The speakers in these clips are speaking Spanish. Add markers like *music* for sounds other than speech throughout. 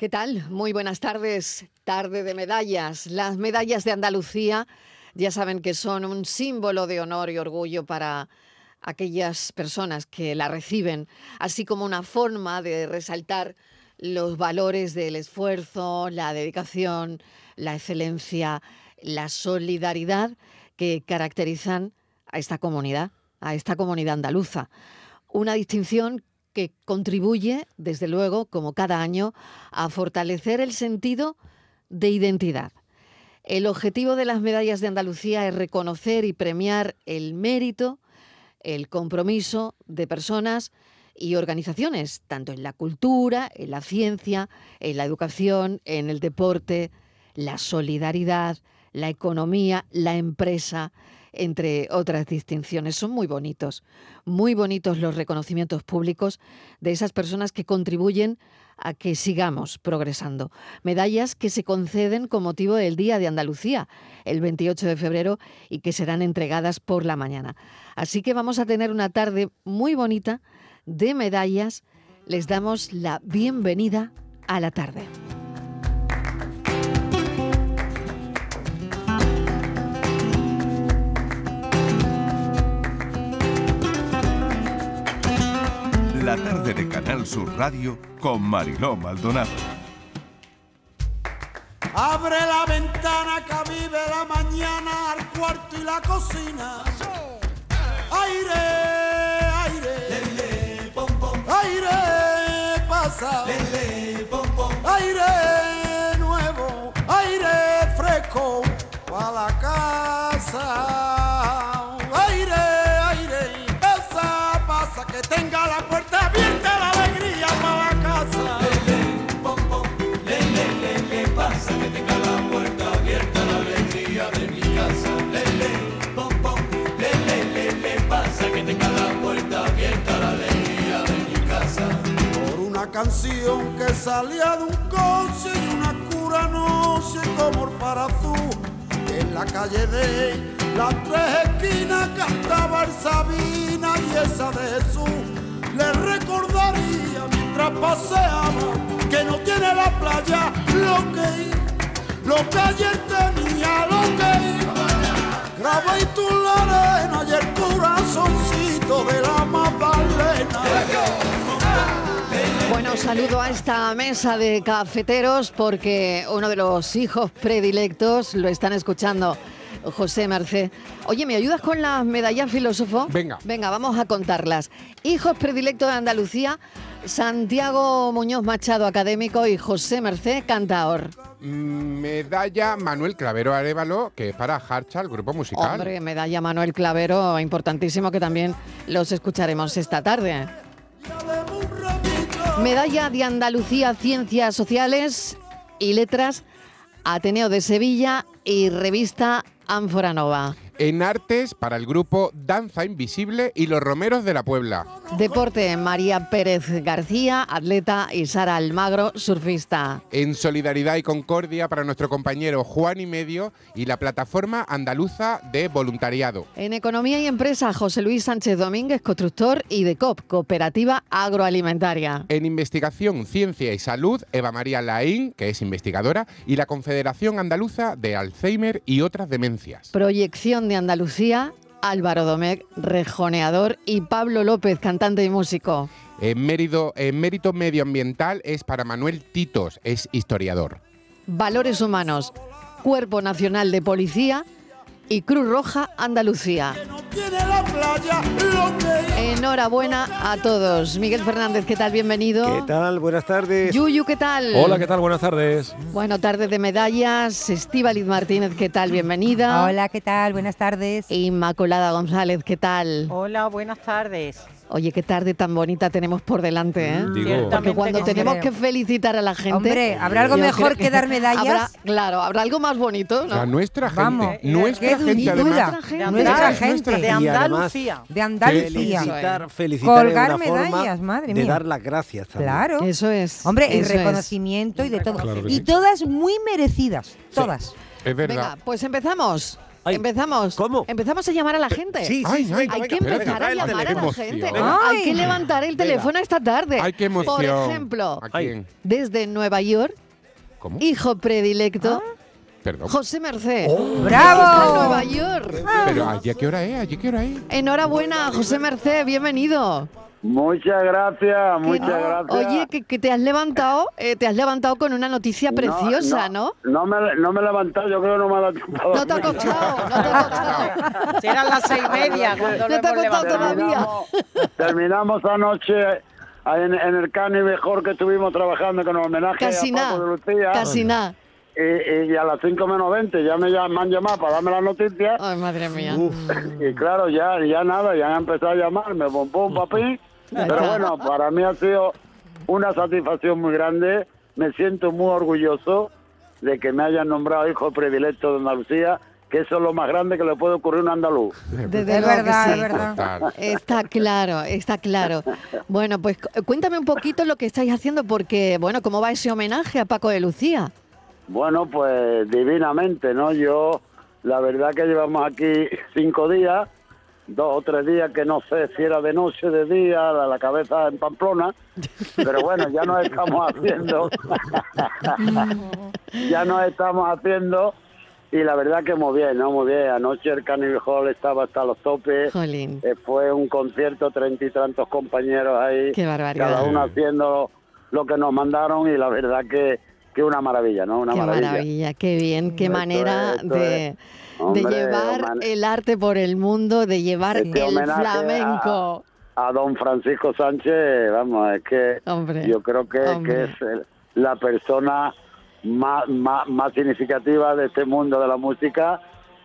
¿Qué tal? Muy buenas tardes. Tarde de medallas. Las medallas de Andalucía ya saben que son un símbolo de honor y orgullo para aquellas personas que la reciben, así como una forma de resaltar los valores del esfuerzo, la dedicación, la excelencia, la solidaridad que caracterizan a esta comunidad, a esta comunidad andaluza. Una distinción que contribuye, desde luego, como cada año, a fortalecer el sentido de identidad. El objetivo de las medallas de Andalucía es reconocer y premiar el mérito, el compromiso de personas y organizaciones, tanto en la cultura, en la ciencia, en la educación, en el deporte, la solidaridad, la economía, la empresa, entre otras distinciones. Son muy bonitos, muy bonitos los reconocimientos públicos de esas personas que contribuyen a que sigamos progresando. Medallas que se conceden con motivo del Día de Andalucía, el 28 de febrero, y que serán entregadas por la mañana. Así que vamos a tener una tarde muy bonita de medallas. Les damos la bienvenida a la tarde. La tarde de Canal Sur Radio con Mariló Maldonado. Abre la ventana que vive la mañana al cuarto y la cocina. Aire, aire, aire pasa. Aire canción que salía de un coche y una cura no sé cómo para tú en la calle de las tres esquinas cantaba el Sabina y esa de Jesús. Le recordaría mientras paseaba que no tiene la playa lo que lo que ayer tenía lo que graba y tú la arena y el corazoncito de la Magdalena Bueno, saludo a esta mesa de cafeteros porque uno de los hijos predilectos lo están escuchando. José Merced. Oye, ¿me ayudas con las medallas filósofo? Venga. Venga, vamos a contarlas. Hijos predilectos de Andalucía, Santiago Muñoz Machado, académico, y José Merced, cantaor. Medalla Manuel Clavero Arevalo, que es para Harcha, el grupo musical. Hombre, medalla Manuel Clavero, importantísimo que también los escucharemos esta tarde. Medalla de Andalucía, Ciencias Sociales y Letras, Ateneo de Sevilla y revista Ánfora Nova. En artes, para el grupo Danza Invisible y Los Romeros de la Puebla. Deporte, María Pérez García, atleta, y Sara Almagro, surfista. En solidaridad y concordia para nuestro compañero Juan y Medio y la plataforma andaluza de voluntariado. En Economía y Empresa, José Luis Sánchez Domínguez, constructor, y de COP, Cooperativa Agroalimentaria. En investigación, ciencia y salud, Eva María Laín, que es investigadora, y la Confederación Andaluza de Alzheimer y otras demencias. Proyección de Andalucía, Álvaro Domecq, rejoneador, y Pablo López, cantante y músico. En mérito, en mérito medioambiental es para Manuel Titos, es historiador. Valores Humanos, Cuerpo Nacional de Policía y Cruz Roja Andalucía. Enhorabuena a todos. Miguel Fernández, ¿qué tal? Bienvenido. ¿Qué tal? Buenas tardes. Yuyu, ¿qué tal? Hola, ¿qué tal? Buenas tardes. Bueno, tarde de medallas. Estíbaliz Martínez, ¿qué tal? Bienvenida. Hola, ¿qué tal? Buenas tardes. Inmaculada González, ¿qué tal? Hola, buenas tardes. Oye, qué tarde tan bonita tenemos por delante, ¿eh? Digo, Porque cuando que tenemos sí. que felicitar a la gente. Hombre, ¿habrá algo mejor que dar medallas? Habrá, claro, habrá algo más bonito, O sea, ¿no? nuestra gente, Vamos, nuestra gente además. Nuestra gente. Nuestra Andal- gente. De Andalucía. De Andalucía. Felicitar, felicitar Colgar es una forma medallas, madre de mía. dar las gracias también. Claro. Eso es. Hombre, y es. reconocimiento y de todo. Claro y sí. todas muy merecidas. Todas. Es verdad. Venga, pues empezamos. Ay, empezamos. ¿cómo? Empezamos a llamar a la gente. Sí, sí, Ay, sí, ay, Hay que empezar venga, a llamar a la gente. Hay que levantar el teléfono esta tarde. Ay, qué emoción. Por ejemplo, desde Nueva York, ¿Cómo? hijo predilecto, Perdón. José Merced. Oh. ¡Bravo! Nueva York. Pero ¿allí a qué hora es? ¿Allí qué hora es? Enhorabuena, José Merced, bienvenido. Muchas gracias, muchas gracias. Oye, que, que te has levantado, eh, te has levantado con una noticia preciosa, ¿no? No, me, no me he levantado, yo creo que no me ha dado tiempo. No te ha costado, no te ha costado. Si eran las seis y media cuando No te ha costado levantado. todavía. Terminamos, terminamos anoche en, en el Cani mejor que estuvimos trabajando con el homenaje Casi a Paco de Lucía. casi nada. Y, y a las 5 menos 20 ya me, llam- me han llamado para darme las noticias. Ay, madre mía. Y claro, ya, ya nada, ya han empezado a llamarme, pum, pum, papi. Pero bueno, para mí ha sido una satisfacción muy grande. Me siento muy orgulloso de que me hayan nombrado hijo predilecto de Andalucía, que eso es lo más grande que le puede ocurrir a un andaluz. Desde Es luego que verdad, sí. es verdad. Está claro, está claro. Bueno, pues cu- cuéntame un poquito lo que estáis haciendo porque, bueno, ¿cómo va ese homenaje a Paco de Lucía? Bueno, pues divinamente, ¿no? Yo, la verdad que llevamos aquí cinco días, dos o tres días que no sé si era de noche, de día, la, la cabeza en Pamplona, pero bueno, ya nos estamos haciendo, *laughs* ya nos estamos haciendo y la verdad que muy bien, ¿no? Muy bien. Anoche el Carnival Hall estaba hasta los topes. Jolín, Eh, fue un concierto, treinta y tantos compañeros ahí, qué barbaridad. cada uno haciendo lo que nos mandaron y la verdad que, que una maravilla, ¿no? Una Qué maravilla. maravilla, qué bien, qué Esto manera es, de, es. De llevar el arte por el mundo, de llevar Este el a- flamenco. A don Francisco Sánchez, vamos, es que Hombre, yo creo que, que es la persona más, más, más significativa de este mundo de la música,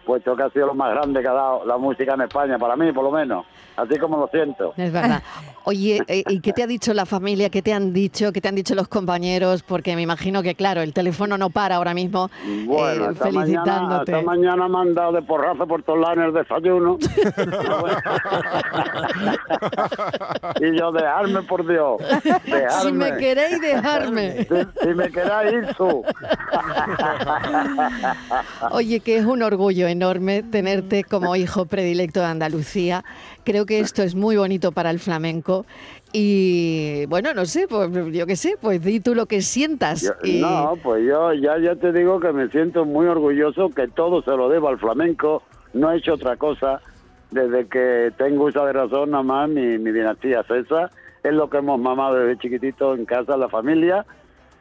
puesto que ha sido lo más grande que ha dado la música en España, para mí por lo menos, así como lo siento. Es verdad. *laughs* Oye, eh, ¿y qué te ha dicho la familia? ¿Qué te han dicho? ¿Qué te han dicho los compañeros? Porque me imagino que, claro, el teléfono no para ahora mismo Bueno, eh, esta, mañana, felicitándote. esta mañana me han dado de porrazo por todos lados en el desayuno. *laughs* y yo, dejarme, por Dios. Dejarme. Si me queréis dejarme. Si, si me queráis ir tú. Oye, que es un orgullo enorme tenerte como hijo predilecto de Andalucía. Creo que esto es muy bonito para el flamenco. Y bueno, no sé, pues yo qué sé, pues di tú lo que sientas. Yo- y- No, pues yo ya, ya te digo que me siento muy orgulloso, que todo se lo debo al flamenco. No he hecho otra cosa desde que tengo uso de razón, nada más mi, mi dinastía César. Es lo que hemos mamado desde chiquitito en casa, la familia.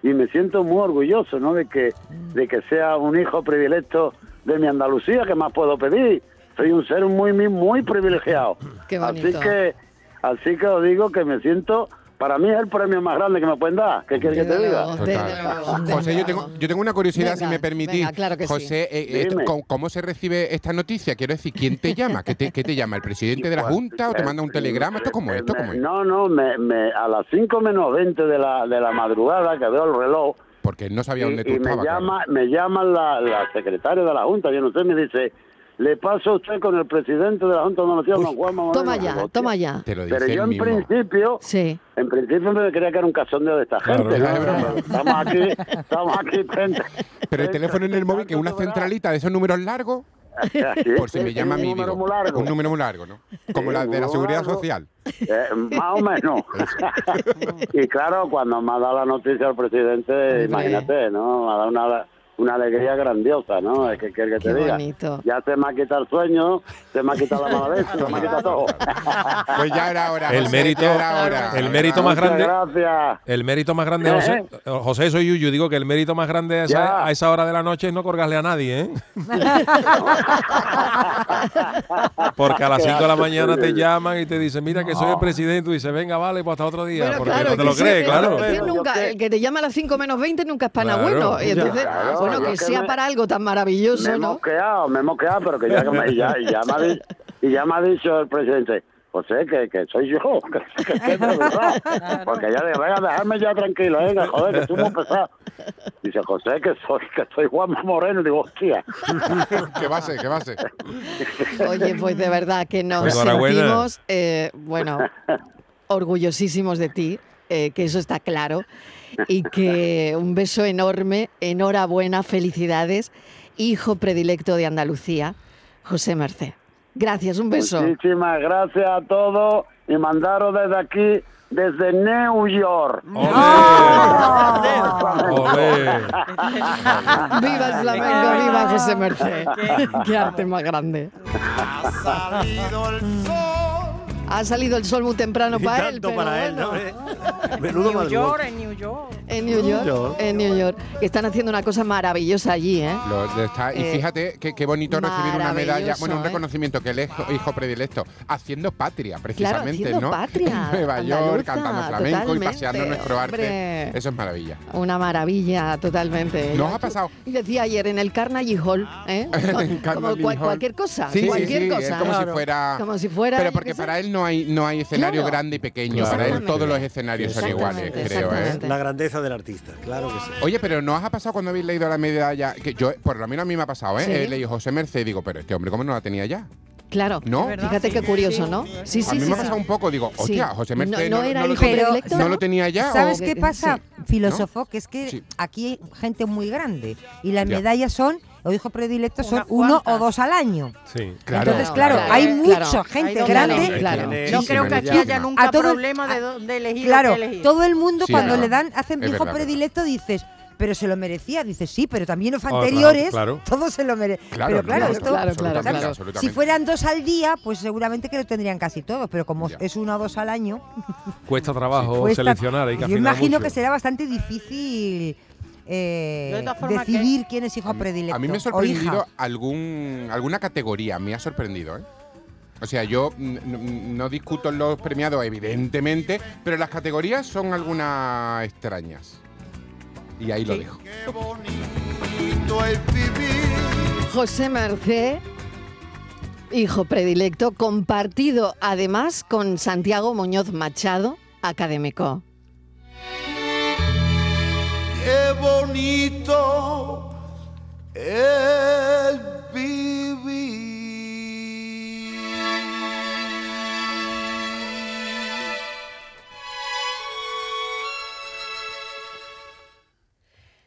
Y me siento muy orgulloso, ¿no? De que, de que sea un hijo predilecto de mi Andalucía, que más puedo pedir? Soy un ser muy, muy, muy privilegiado. *clears throat* Qué Así que, así que os digo que me siento, para mí es el premio más grande que me pueden dar. ¿Qué quieres que te diga? José, yo tengo, yo tengo una curiosidad, si me permitís. venga, claro que sí. José, eh, eh, Dime. ¿cómo, cómo se recibe esta noticia? Quiero decir, ¿quién te llama? ¿Qué te, qué te llama? ¿El presidente de la Junta o te manda un telegrama? ¿Esto cómo es? ¿Esto cómo es? No, no, me, me- a las 5 menos 20 de la, de la madrugada que veo el reloj Porque no sabía y, dónde tú y me estabas. claro. llama, me llama la, la secretaria de la Junta, yo no sé, me dice, le paso a usted con el presidente de la Junta de Andalucía, don Juan Mamoreno". Toma ya, "Hostia". toma ya. Te lo dice Pero yo en mismo. principio, Sí. en principio me creía que era un cachondeo de esta gente. Estamos aquí, estamos aquí. frente- Pero el teléfono en el móvil, que una centralita de esos números largos, por si me llama a un mí, número digo, muy largo. un número muy largo, ¿no? Como la de la seguridad largo. social. Eh, más o menos. *laughs* y claro, cuando me ha dado la noticia el presidente, imagínate, ¿no? Me ha dado una, una alegría grandiosa, ¿no? Es que quiere que Qué te diga. bonito. Ya se me ha quitado el sueño, se me ha quitado la mala leche, se me ha quitado todo. *laughs* Pues ya era hora. El José, mérito- era hora. el mérito más Muchas grande- gracias. El mérito más grande, Eh, José, José, soy Yuyu, digo que el mérito más grande a esa, a esa hora de la noche es no colgarle a nadie, ¿eh? *laughs* Porque a las 5 de la mañana te llaman y te dicen, mira que soy el presidente, y tú dices, venga, vale, pues hasta otro día, Bueno, porque claro, no te que lo crees, que- claro. que Bueno, yo nunca- que- el que te llama a las 5 menos 20 nunca es para nada Claro. bueno. Y entonces, Claro, bueno, que que sea me- para algo tan Me maravilloso, he ¿no? mosqueado, me he mosqueado, pero que ya, ya, ya me ha y ya me ha dicho el presidente, José, que, que soy yo, *laughs* que, que, que. Porque ya de venga, dejarme ya tranquilo, venga, joder, que estoy muy pesado. Dice, José, que soy, que soy Juan Moreno. Digo, hostia. *laughs* ¿Qué va a ser? ¿Qué va a ser? Oye, pues de verdad que nos Pues sentimos, eh, bueno, orgullosísimos de ti, eh, que eso está claro, y que un beso enorme, enhorabuena, felicidades, hijo predilecto de Andalucía. José Merced. Gracias, un beso. Muchísimas gracias a todos y mandaros desde aquí, desde New York. Olé. *laughs* Viva el flamenco, viva José Merced. Qué arte más grande. Ha salido el sol. Ha salido el sol muy temprano Y para él, pero para él, bueno. ¿no? *laughs* Eh, Menudo New. York, en New York. En New York, York. en New York. Que están haciendo una cosa maravillosa allí, ¿eh? Lo- lo está- y Eh, fíjate qué, bonito recibir una medalla, bueno, un ¿eh? reconocimiento que el hijo, hijo predilecto, haciendo patria, precisamente, haciendo ¿no? patria, *laughs* En Nueva York, cantando flamenco y paseando nuestro arte. hombre. Eso es maravilla. Una maravilla, totalmente. ¿No os ha pasado? Y decía ayer en el Carnegie Hall, ¿eh? *laughs* En Como Carnegie cual- Hall. cualquier cosa, Sí, sí, cualquier sí, cosa. como si fuera... Como si fuera, Pero porque para él no hay, no hay escenario Claro. grande y pequeño. Para él Exactamente. todos los escenarios son iguales, creo, ¿eh? La grandeza del artista, claro que sí. Oye, pero ¿no os ha pasado cuando habéis leído la medalla? Que yo, por lo menos a mí me ha pasado, ¿eh? Sí. He leído José Merced y digo, pero este hombre, ¿cómo no la tenía ya? Claro. ¿No? Fíjate qué curioso, ¿no? Sí, sí, a mí sí. me ha sí. pasado un poco, digo, Sí. hostia, José No- Merced no no, era no lo, tenía- no lo tenía ya. ¿Sabes o- qué pasa, sí. filósofo? Que es que Sí. aquí hay gente muy grande y las Ya. medallas son, o hijos predilectos son uno o dos al año. Sí. Claro, Entonces, claro, claro, hay claro. mucha gente Hay grande. Claro. No creo que aquí haya nunca todo- problema de dónde elegir o Claro, qué elegir. todo el mundo Sí, cuando claro. le dan, hacen Es hijo verdad, predilecto dices, pero se lo merecía. Dices, sí, pero también los Oh, claro, anteriores, claro. todos se lo merecen. Claro, pero claro, claro, esto, claro, absolutamente, claro, claro. absolutamente. si fueran dos al día, pues seguramente que lo tendrían casi todos. Pero como Ya. es uno o dos al año, Cuesta *laughs* trabajo cuesta- seleccionar, hay que yo imagino mucho. que será bastante difícil eh, de decidir quién es hijo A mí- predilecto. A mí me ha sorprendido algún, alguna categoría, me ha sorprendido, ¿eh? O sea, yo no discuto los premiados, evidentemente, pero las categorías son algunas extrañas. Y ahí lo dejo. Qué bonito es vivir. José Merced, hijo predilecto, compartido además con Santiago Muñoz Machado, académico. Qué bonito es vivir.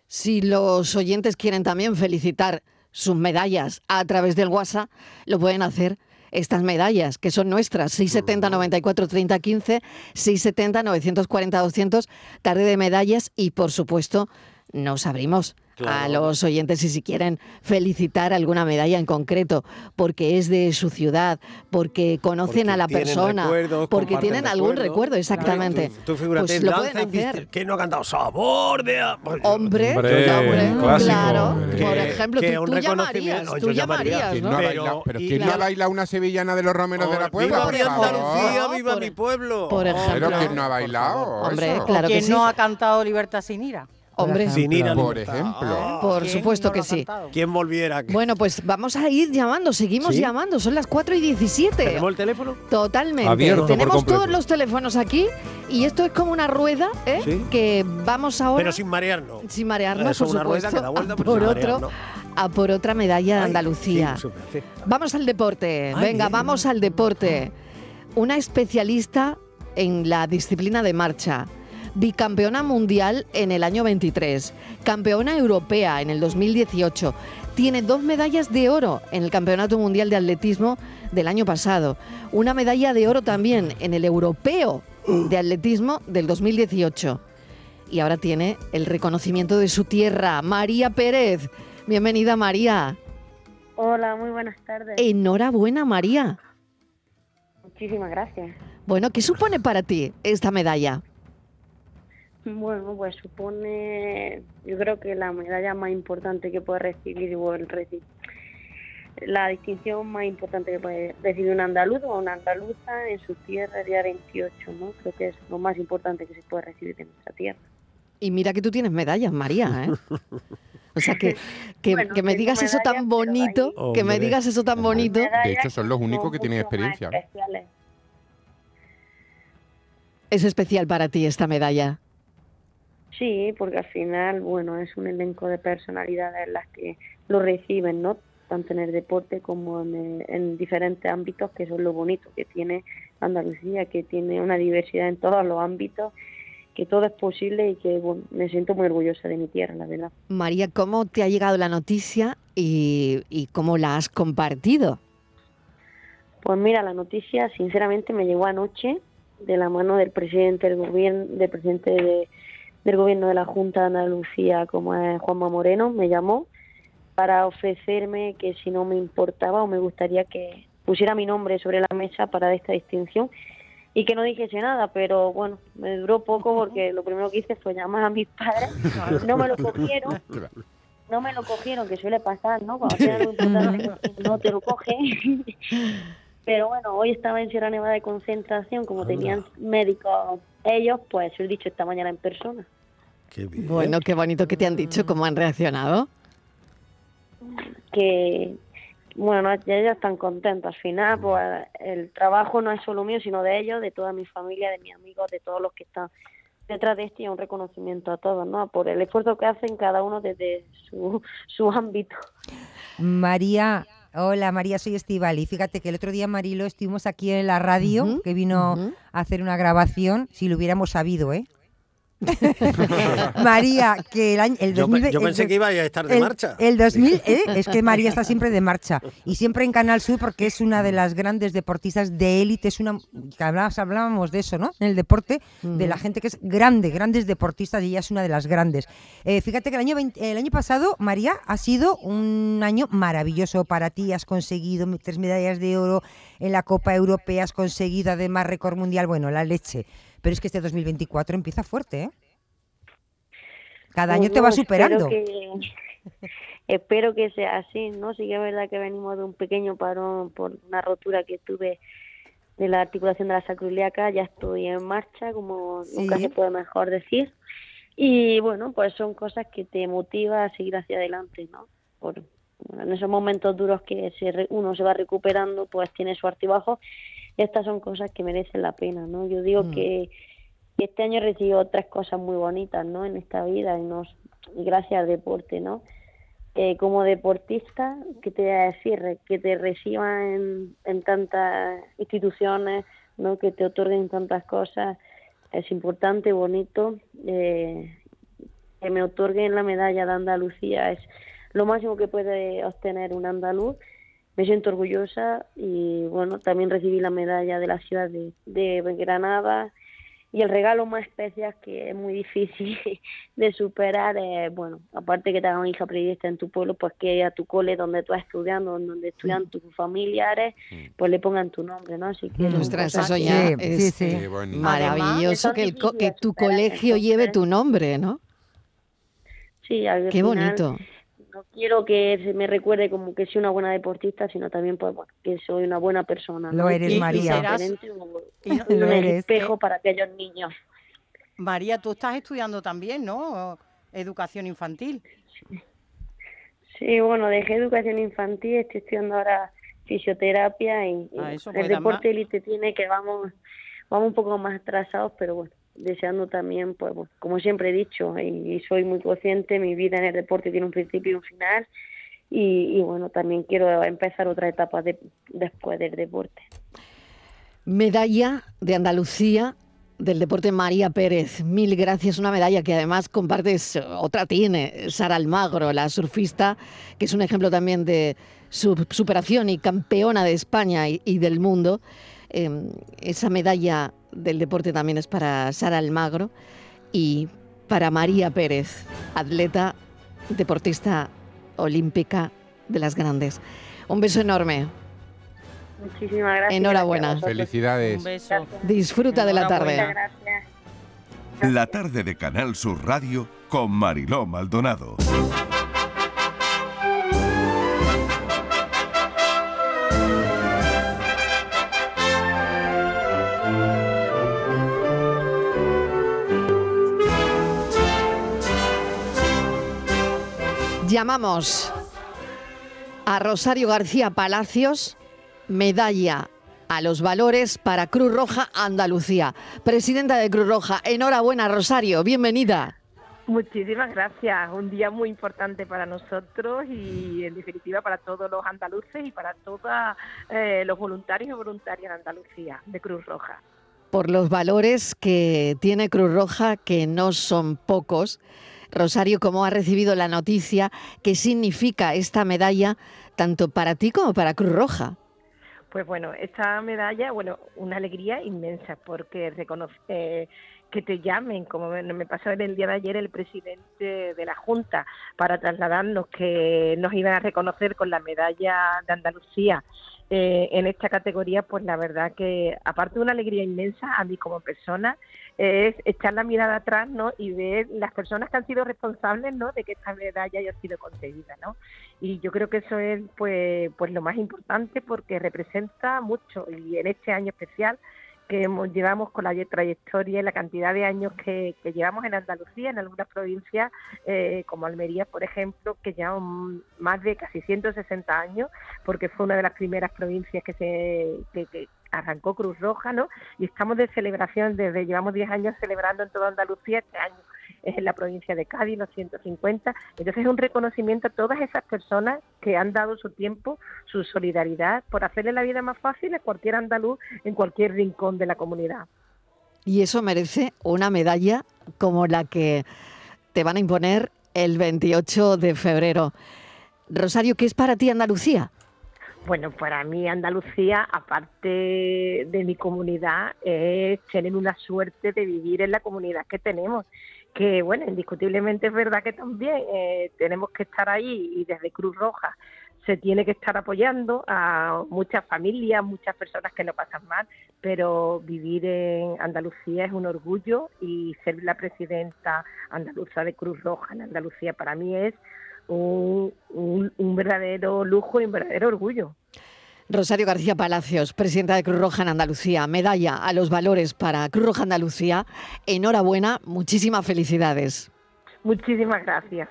Si los oyentes quieren también felicitar sus medallas a través del WhatsApp, lo pueden hacer. Estas medallas, que son nuestras, 670 94 30 15, 670 940 200, tarde de medallas y, por supuesto, nos abrimos a Claro. los oyentes si si quieren felicitar alguna medalla en concreto, porque es de su ciudad, porque conocen Porque a la persona, recuerdos, porque tienen algún recuerdo, exactamente. Tú, tú figúrate, Pues lo pueden y hacer. ¿Quién no ha cantado sabor de a- Pues, Hombre, Hombre, hombre, clásico. claro. Que- Por ejemplo, que tú, tú llamarías, No, tú llamarías, ¿Quién ¿no? Pero- y quién no ha claro. bailado una sevillana de los romeros de la Puebla? ¡Viva por favor? Andalucía, viva Por- mi pueblo! por ejemplo. Pero ¿quién no ha bailado? Hombre, claro que ¿Quién sí. no ha cantado Libertad sin ira? Hombre, Sin ir a Por ejemplo. por ¿Quién supuesto no que sí. cantado? ¿Quién volviera? Bueno, pues vamos a ir llamando, seguimos ¿Sí? llamando, son las 4 y 17. ¿Tenemos el teléfono? Totalmente. Abierto por Tenemos todos los teléfonos aquí y esto es como una rueda, ¿eh? Sí. Que vamos ahora Pero sin marearnos. sin marearnos, Eso, por una rueda supuesto, que da vuelta, a pero por sin otro, marearnos. a por otra medalla de Andalucía. sí, súper, sí. Vamos al deporte. Ay, Venga, bien. vamos al deporte. Una especialista en la disciplina de marcha. Bicampeona mundial en el año 23. Campeona europea en el 2018. Tiene dos medallas de oro en el Campeonato Mundial de Atletismo del año pasado. Una medalla de oro también en el Europeo de Atletismo del 2018. Y ahora tiene el reconocimiento de su tierra, María Pérez. Bienvenida, María. Hola, muy buenas tardes. Enhorabuena, María. Muchísimas gracias. Bueno, ¿qué supone para ti esta medalla? Bueno, pues supone, yo creo que la medalla más importante que puede recibir o el reci- la distinción más importante que puede recibir un andaluz o una andaluza en su tierra el día 28, ¿no? Creo que es lo más importante que se puede recibir en nuestra tierra. Y mira que tú tienes medallas, María, ¿eh? *laughs* O sea, que, que, Bueno, que me digas eso tan bonito, ahí- que me digas eso tan bonito. De hecho, son los únicos que tienen experiencia. Es especial para ti esta medalla. Sí, porque al final, bueno, es un elenco de personalidades las que lo reciben, ¿no? Tanto en el deporte como en, el- en diferentes ámbitos, que eso es lo bonito que tiene Andalucía, que tiene una diversidad en todos los ámbitos, que todo es posible y que bueno, me siento muy orgullosa de mi tierra, la verdad. María, ¿cómo te ha llegado la noticia y, y cómo la has compartido? Pues mira, la noticia sinceramente me llegó anoche de la mano del presidente del gobierno, del presidente de- del gobierno de la Junta de Andalucía, como es Juanma Moreno, me llamó para ofrecerme que si no me importaba o me gustaría que pusiera mi nombre sobre la mesa para esta distinción y que no dijese nada, pero bueno, me duró poco porque lo primero que hice fue llamar a mis padres, no me lo cogieron, no me lo cogieron, que suele pasar, ¿no? Cuando tienes algo importante, no te lo cogen. Pero bueno, hoy estaba en Sierra Nevada de concentración, como tenían médicos ellos, pues lo he dicho esta mañana en persona. Bueno, qué bonito que te han dicho, cómo han reaccionado. que bueno, no, ya ellos están contentos. Al final, pues el trabajo no es solo mío, sino de ellos, de toda mi familia, de mis amigos, de todos los que están detrás de esto y un reconocimiento a todos, ¿no? Por el esfuerzo que hacen cada uno desde su, *laughs* su ámbito. María, hola María, soy Estivali. Fíjate que el otro día Marilo estuvimos aquí en la radio, que vino a hacer una grabación, si lo hubiéramos sabido, ¿eh? *laughs* María, que el año el Yo, 2000 pe- yo el pensé que iba a estar de el- marcha. El 2000, ¿eh? es que María está siempre de marcha y siempre en Canal Sur porque es una de las grandes deportistas de élite, es una hablábamos de eso, ¿no? En el deporte de la gente que es grande, grandes deportistas y ella es una de las grandes. Eh, fíjate que el año 20 el año pasado María ha sido un año maravilloso para ti, has conseguido tres medallas de oro en la Copa Europea, has conseguido además récord mundial, bueno, la leche. Pero es que este 2024 empieza fuerte, ¿eh? Cada año te va espero superando. que- *laughs* espero que sea así, ¿no? Sí que es verdad que venimos de un pequeño parón por una rotura que tuve de la articulación de la sacroiliaca, ya estoy en marcha, como nunca se puede mejor decir. Y bueno, pues son cosas que te motiva a seguir hacia adelante, ¿no? Por, en esos momentos duros que se uno se va recuperando, pues tiene su altibajo. Estas son cosas que merecen la pena, ¿no? Yo digo Mm. que, que este año he recibido tres cosas muy bonitas, ¿no? En esta vida y, nos, y gracias al deporte, ¿no? Eh, como deportista, que te voy a decir? Que te reciban en, en tantas instituciones, ¿no? Que te otorguen tantas cosas, es importante, bonito. Eh, que me otorguen la medalla de Andalucía es lo máximo que puede obtener un andaluz. Me siento orgullosa y bueno, también recibí la medalla de la ciudad de, de Granada y el regalo más especial que es muy difícil *laughs* de superar es, bueno, aparte que te hagan hija periodista en tu pueblo, pues que a tu cole donde tú estás estudiando, donde estudian tus familiares, pues le pongan tu nombre, ¿no? Así que cosas eso ya Sí, es sí, sí. Qué bonito. maravilloso que, el co- que tu colegio lleve tu nombre, ¿no? Sí, al Qué final bonito. No quiero que se me recuerde como que soy una buena deportista, sino también pues, bueno, que soy una buena persona. Lo ¿no? eres, Y- María. y no- *laughs* Lo eres. espejo para aquellos niños. María, tú estás estudiando también, ¿no? Educación infantil. Sí, bueno, dejé educación infantil, estoy estudiando ahora fisioterapia y, y Ah, el deporte élite tiene que vamos vamos un poco más atrasados, pero bueno, deseando también, pues como siempre he dicho, y, soy muy consciente, mi vida en el deporte tiene un principio y un final, y, bueno, también quiero empezar otra etapa de- después del deporte. Medalla de Andalucía del deporte María Pérez. Mil gracias. Una medalla que además compartes, otra tiene, Sara Almagro, la surfista, que es un ejemplo también de su superación y campeona de España y, del mundo. Eh, esa medalla del deporte también es para Sara Almagro y para María Pérez, atleta, deportista olímpica de las grandes. Un beso enorme. Muchísimas gracias. Enhorabuena. gracias. Felicidades. Un beso. Disfruta de la Muchas tarde. gracias. La tarde de Canal Sur Radio con Mariló Maldonado. Llamamos a Rosario García Palacios, medalla a los valores para Cruz Roja Andalucía. Presidenta de Cruz Roja, enhorabuena Rosario, bienvenida. Muchísimas gracias. Un día muy importante para nosotros y, en definitiva, para todos los andaluces y para todos eh, los voluntarios y voluntarias de Andalucía, de Cruz Roja. Por los valores que tiene Cruz Roja, que no son pocos. Rosario, ¿cómo ha recibido la noticia? ¿Qué significa esta medalla tanto para ti como para Cruz Roja? Pues bueno, esta medalla, bueno, una alegría inmensa porque reconoce, eh, que te llamen, como me, pasó en el día de ayer el presidente de la Junta, para trasladarnos que nos iban a reconocer con la medalla de Andalucía eh, en esta categoría, pues la verdad que, aparte de una alegría inmensa, a mí como persona, es echar la mirada atrás, ¿no? Y ver las personas que han sido responsables, ¿no? De que esta medalla haya sido conseguida, ¿no? Y yo creo que eso es, pues, pues lo más importante porque representa mucho y en este año especial que llevamos con la trayectoria y la cantidad de años que, que llevamos en Andalucía, en algunas provincias eh, como Almería, por ejemplo, que llevan más de casi 160 años, porque fue una de las primeras provincias que se arrancó Cruz Roja, ¿no? Y estamos de celebración desde, llevamos 10 años celebrando en toda Andalucía, este año es en la provincia de Cádiz, los 150. Entonces es un reconocimiento a todas esas personas que han dado su tiempo, su solidaridad, por hacerle la vida más fácil a cualquier andaluz en cualquier rincón de la comunidad. Y eso merece una medalla como la que te van a imponer el 28 de febrero. Rosario, ¿qué es para ti Andalucía? Bueno, para mí Andalucía, aparte de mi comunidad, es tener una suerte de vivir en la comunidad que tenemos. Que bueno, indiscutiblemente es verdad que también eh, tenemos que estar ahí y desde Cruz Roja se tiene que estar apoyando a muchas familias, muchas personas que lo pasan mal, pero vivir en Andalucía es un orgullo y ser la presidenta andaluza de Cruz Roja en Andalucía para mí es un, un, un verdadero lujo y un verdadero orgullo. Rosario García Palacios, presidenta de Cruz Roja en Andalucía, medalla a los valores para Cruz Roja Andalucía. Enhorabuena, muchísimas felicidades. Muchísimas gracias.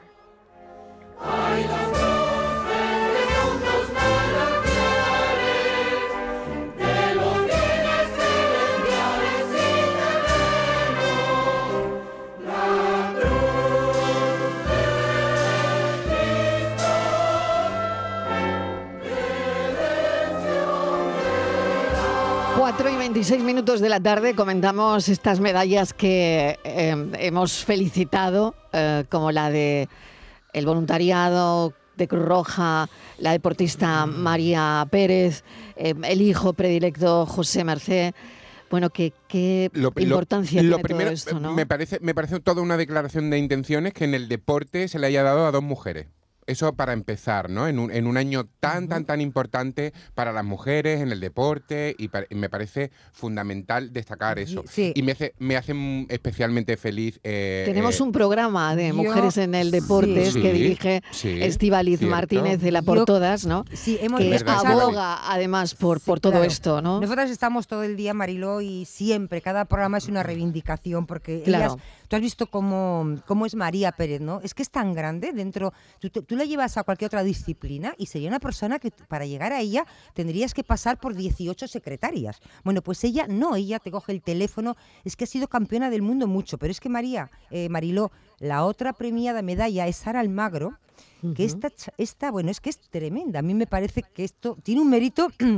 26 minutos de la tarde comentamos estas medallas que eh, hemos felicitado, eh, como la de el voluntariado de Cruz Roja, la deportista María Pérez, eh, el hijo predilecto José Mercé. Bueno, ¿qué, qué Lo- importancia lo tiene primero, todo esto, no? me parece me parece toda una declaración de intenciones que en el deporte se le haya dado a dos mujeres. Eso para empezar, ¿no? En un, en un año tan, tan, tan importante para las mujeres en el deporte y, pa- y me parece fundamental destacar eso. sí. Y me hace, me hace mm, especialmente feliz. eh, Tenemos eh, un programa de yo- mujeres en el deporte Sí. que dirige sí, Estivaliz cierto. Martínez de la Por Yo- Todas, ¿no? Sí, hemos que aboga además por, por todo Claro. esto, ¿no? Nosotras estamos todo el día, Mariló, y siempre, cada programa es una reivindicación, porque Claro. ellas, tú has visto cómo, cómo es María Pérez, ¿no? Es que es tan grande dentro, tú, tú la llevas a cualquier otra disciplina y sería una persona que para llegar a ella tendrías que pasar por 18 secretarias. Bueno, pues ella no, ella te coge el teléfono, es que ha sido campeona del mundo mucho, pero es que María, eh, Mariló, la otra premiada medalla es Sara Almagro, que esta, cha- esta, bueno, es que es tremenda. A mí me parece que esto tiene un mérito *clears throat*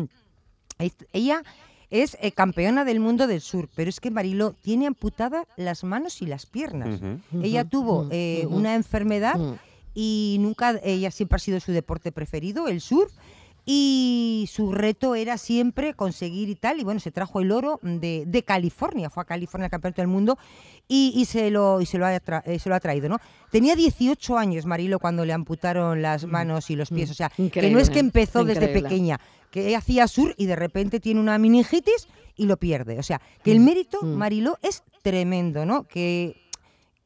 Ella es eh, campeona del mundo del sur, pero es que Mariló tiene amputadas las manos y las piernas. Ella tuvo eh, una enfermedad. Y nunca, ella siempre ha sido su deporte preferido, el surf. Y su reto era siempre conseguir y tal. Y bueno, se trajo el oro de, de California, fue a California al campeonato del mundo y, y se, lo, y se, lo ha tra- eh, se lo ha traído, ¿no? Tenía 18 años Marilo cuando le amputaron las manos y los pies. O sea, que no es Mm. Que empezó desde pequeña, que hacía sur y de repente tiene una meningitis y lo pierde. O sea, que Mm, el mérito, Mariló, es tremendo, ¿no? Que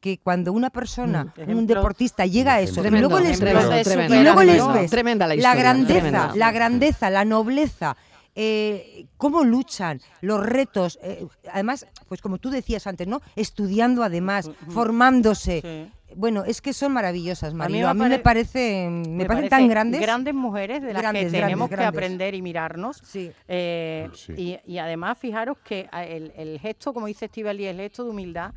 que cuando una persona, un Ejemplo- deportista llega a eso, y luego les ves, tremendo, y luego les ves Tremenda la historia, grandeza, tremenda. la grandeza, la nobleza, eh, cómo luchan, los retos, eh, además, pues como tú decías antes, ¿no? Estudiando además, formándose. Bueno, es que son maravillosas, Marilo. A mí, me, pare- parece, me, me parecen parece tan grandes. Grandes mujeres de las Grandes, que grandes, tenemos que grandes. aprender y mirarnos. Eh, Sí. y, y además, fijaros que a- el, el gesto, como dice Estivali, el gesto de humildad,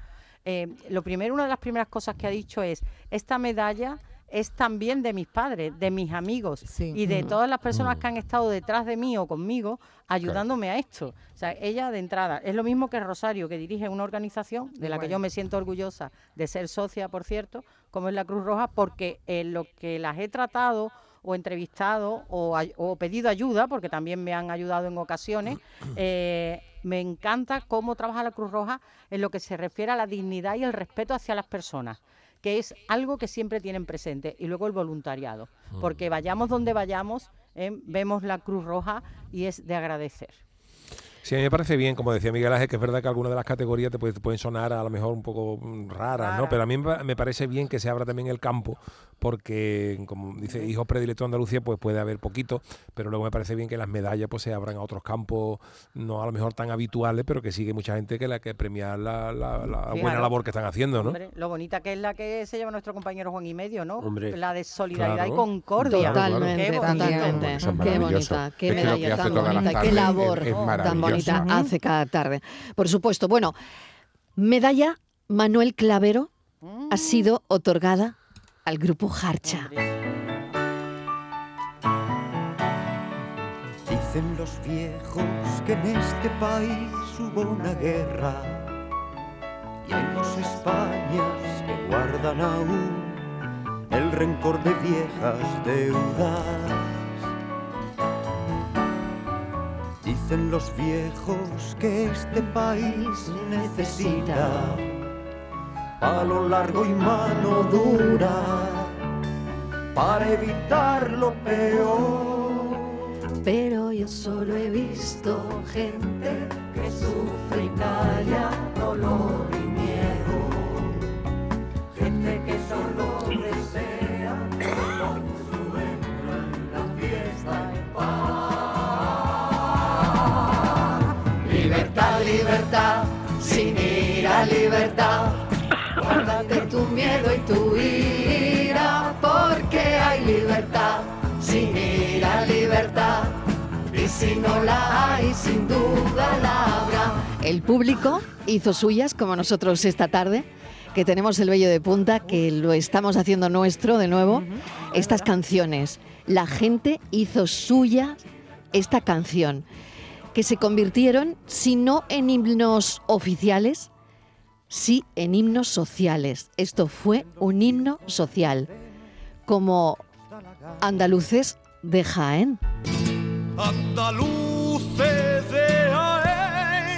eh, lo primero, una de las primeras cosas que ha dicho es, esta medalla es también de mis padres, de mis amigos y de Mm. todas las personas que han estado detrás de mí o conmigo ayudándome a esto. O sea, ella de entrada es lo mismo que Rosario, que dirige una organización de la que yo me siento orgullosa de ser socia, por cierto, como es la Cruz Roja, porque en lo que las he tratado o entrevistado o, pedido ayuda, porque también me han ayudado en ocasiones, *clears throat* eh, me encanta cómo trabaja la Cruz Roja en lo que se refiere a la dignidad y el respeto hacia las personas que es algo que siempre tienen presente. Y luego el voluntariado, porque vayamos donde vayamos, eh, vemos la Cruz Roja y es de agradecer. Sí, a mí me parece bien, como decía Miguel Ángel, que es verdad que algunas de las categorías te, puede- te pueden sonar a lo mejor un poco mm, raras, ¿no? Pero a mí me parece bien que se abra también el campo, porque, como dice Hijos Predilectos de Andalucía, pues puede haber poquito, pero luego me parece bien que las medallas pues se abran a otros campos, no a lo mejor tan habituales, pero que sigue mucha gente que la que premiar la, la- la buena labor que están haciendo, ¿no? Hombre, lo bonita que es la que se lleva nuestro compañero Juan y medio, ¿no? Hombre. La de solidaridad Claro. y concordia. Totalmente, Qué bonito. totalmente. Eso es Qué maravilloso. bonita, qué Es que lo que medalla tan bonita, qué labor es- es tan bonita hace cada tarde. Por supuesto, bueno, medalla Manuel Clavero ha sido otorgada al grupo Harcha. Dicen los viejos que en este país hubo una guerra y hay dos Españas que guardan aún el rencor de viejas deudas. Dicen los viejos que este país necesita palo largo y mano dura para evitar lo peor. Pero yo solo he visto gente que no la hay, sin duda la habrá. El público hizo suyas, como nosotros esta tarde, que tenemos el vello de punta, que lo estamos haciendo nuestro de nuevo, estas canciones. La gente hizo suya esta canción que se convirtieron, si no en himnos oficiales, sí en himnos sociales. Esto fue un himno social, como andaluces de Jaén. Andaluces de Jaén,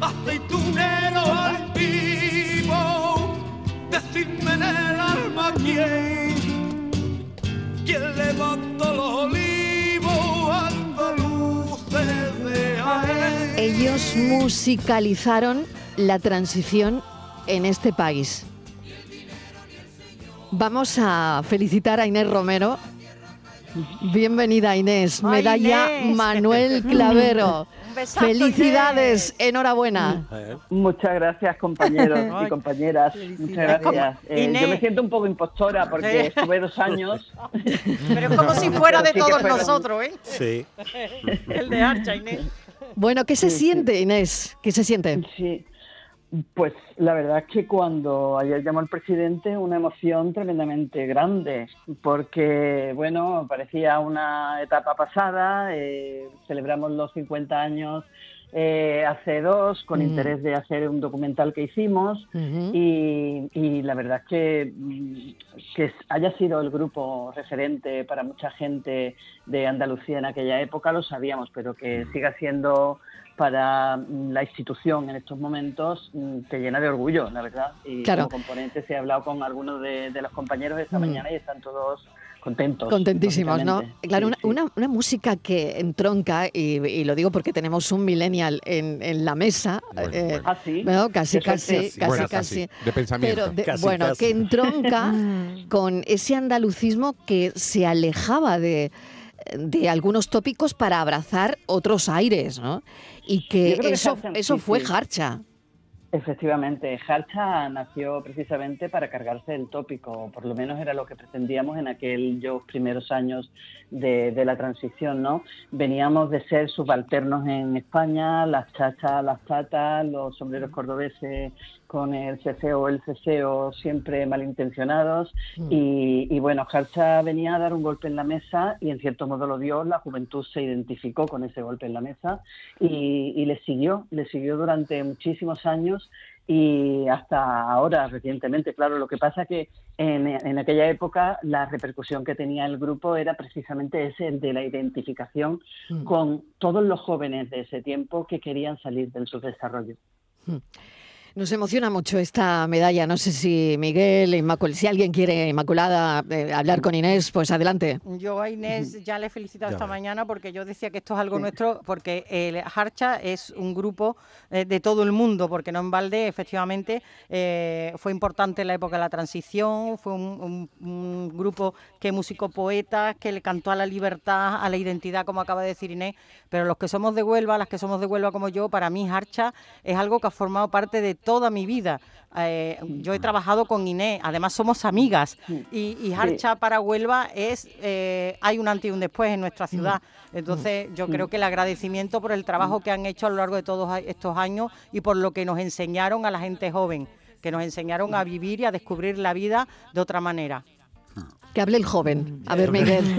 aceitunero altivo, decidme en el alma quién, quién levanta los olivos, andaluces de Jaén. Ellos musicalizaron la transición en este país. Vamos a felicitar a Inés Romero. Bienvenida Inés, Ay, medalla Inés. Manuel *laughs* Clavero. Un besazo, Felicidades, enhorabuena. Muchas gracias, compañeros *laughs* Ay, y compañeras. Muchas gracias. Eh, Inés. yo me siento un poco impostora porque estuve dos años. *laughs* Pero es como si fuera de sí todos nosotros, ¿eh? Sí. El de Archa, Inés. Bueno, ¿qué se Sí, sí. siente, Inés? ¿Qué se siente? Sí, pues la verdad es que cuando ayer llamó el presidente, una emoción tremendamente grande, porque, bueno, parecía una etapa pasada, eh, celebramos los 50 años eh, hace dos, con Mm. interés de hacer un documental que hicimos, y, y la verdad es que, mm, que haya sido el grupo referente para mucha gente de Andalucía en aquella época lo sabíamos, pero que siga siendo para mm, la institución en estos momentos mm, te llena de orgullo, la verdad. Y Claro. como componente se ha hablado con algunos de, de los compañeros esta Mm. mañana y están todos contentos. Contentísimos, ¿no? Claro, Sí, una, sí. una- una música que entronca, y, y lo digo porque tenemos un millennial en, en la mesa. eh, Ah, sí. bueno, casi, casi, casi, Bueno, casi. De pensamiento. Pero de- Casi, bueno, casi. que entronca *laughs* con ese andalucismo que se alejaba de, de algunos tópicos para abrazar otros aires, ¿no? Y que eso, Harcha- eso sí, fue sí. Harcha. Efectivamente, Harcha nació precisamente para cargarse el tópico, por lo menos era lo que pretendíamos en aquellos primeros años de, de la transición, ¿no? Veníamos de ser subalternos en España, las chachas, las tatas, los sombreros cordobeses con el CCO o el CCO siempre malintencionados y, y bueno, Harcha venía a dar un golpe en la mesa y en cierto modo lo dio, la juventud se identificó con ese golpe en la mesa y, y le siguió, le siguió durante muchísimos años y hasta ahora, recientemente. Claro, lo que pasa que en, en aquella época la repercusión que tenía el grupo era precisamente ese el de la identificación Mm. con todos los jóvenes de ese tiempo que querían salir del subdesarrollo. Nos emociona mucho esta medalla. No sé si Miguel, Inmacul- si alguien quiere, Inmaculada, eh, hablar con Inés, pues adelante. Yo a Inés ya le he felicitado Ya esta mañana porque yo decía que esto es algo nuestro, porque el Harcha es un grupo eh, de todo el mundo, porque no en balde, efectivamente, eh, fue importante en la época de la transición, fue un, un- un grupo que musicó poetas, que le cantó a la libertad, a la identidad, como acaba de decir Inés, pero los que somos de Huelva, las que somos de Huelva como yo, para mí Harcha es algo que ha formado parte de toda mi vida. Eh, yo he trabajado con Inés, además somos amigas, y, y Harcha para Huelva es, eh, hay un antes y un después en nuestra ciudad. Entonces yo creo que el agradecimiento por el trabajo que han hecho a lo largo de todos estos años y por lo que nos enseñaron a la gente joven, que nos enseñaron a vivir y a descubrir la vida de otra manera. Que hable el joven. A ver, Miguel. *laughs*